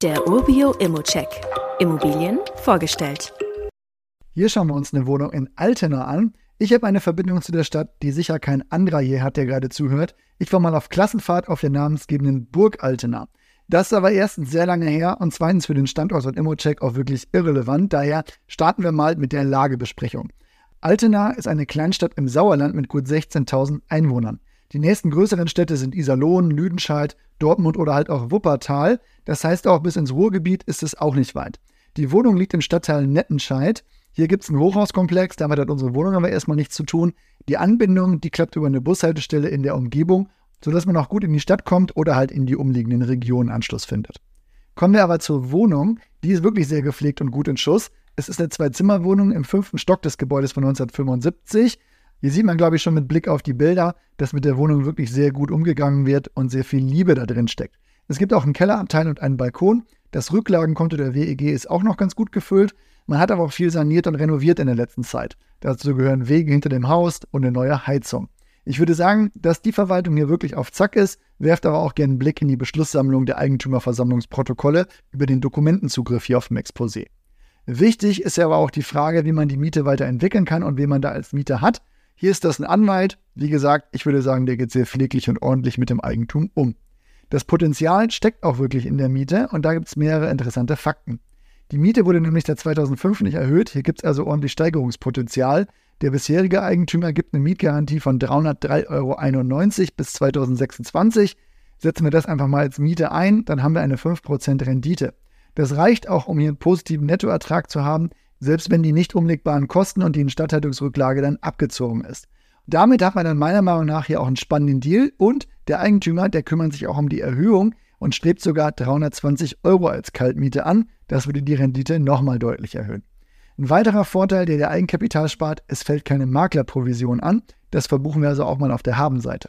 Der Urbio Immocheck. Immobilien vorgestellt. Hier schauen wir uns eine Wohnung in Altena an. Ich habe eine Verbindung zu der Stadt, die sicher kein anderer hier hat, der gerade zuhört. Ich war mal auf Klassenfahrt auf der namensgebenden Burg Altena. Das ist aber erstens sehr lange her und zweitens für den Standort und Immocheck auch wirklich irrelevant. Daher starten wir mal mit der Lagebesprechung. Altena ist eine Kleinstadt im Sauerland mit gut 16.000 Einwohnern. Die nächsten größeren Städte sind Iserlohn, Lüdenscheid, Dortmund oder halt auch Wuppertal. Das heißt, auch bis ins Ruhrgebiet ist es auch nicht weit. Die Wohnung liegt im Stadtteil Nettenscheid. Hier gibt es einen Hochhauskomplex, damit hat unsere Wohnung aber erstmal nichts zu tun. Die Anbindung, die klappt über eine Bushaltestelle in der Umgebung, sodass man auch gut in die Stadt kommt oder halt in die umliegenden Regionen Anschluss findet. Kommen wir aber zur Wohnung. Die ist wirklich sehr gepflegt und gut in Schuss. Es ist eine Zwei-Zimmer-Wohnung im fünften Stock des Gebäudes von 1975. Hier sieht man, glaube ich, schon mit Blick auf die Bilder, dass mit der Wohnung wirklich sehr gut umgegangen wird und sehr viel Liebe da drin steckt. Es gibt auch einen Kellerabteil und einen Balkon. Das Rücklagenkonto der WEG ist auch noch ganz gut gefüllt. Man hat aber auch viel saniert und renoviert in der letzten Zeit. Dazu gehören Wege hinter dem Haus und eine neue Heizung. Ich würde sagen, dass die Verwaltung hier wirklich auf Zack ist, werft aber auch gerne einen Blick in die Beschlusssammlung der Eigentümerversammlungsprotokolle über den Dokumentenzugriff hier auf dem Exposé. Wichtig ist ja aber auch die Frage, wie man die Miete weiterentwickeln kann und wen man da als Mieter hat. Hier ist das ein Anwalt. Wie gesagt, ich würde sagen, der geht sehr pfleglich und ordentlich mit dem Eigentum um. Das Potenzial steckt auch wirklich in der Miete und da gibt es mehrere interessante Fakten. Die Miete wurde nämlich seit 2005 nicht erhöht. Hier gibt es also ordentlich Steigerungspotenzial. Der bisherige Eigentümer gibt eine Mietgarantie von 303,91 Euro bis 2026. Setzen wir das einfach mal als Miete ein, dann haben wir eine 5% Rendite. Das reicht auch, um hier einen positiven Nettoertrag zu haben, selbst wenn die nicht umlegbaren Kosten und die Instandhaltungsrücklage dann abgezogen ist. Damit hat man dann meiner Meinung nach hier auch einen spannenden Deal und der Eigentümer, der kümmert sich auch um die Erhöhung und strebt sogar 320 Euro als Kaltmiete an. Das würde die Rendite nochmal deutlich erhöhen. Ein weiterer Vorteil, der der Eigenkapital spart, es fällt keine Maklerprovision an. Das verbuchen wir also auch mal auf der Habenseite.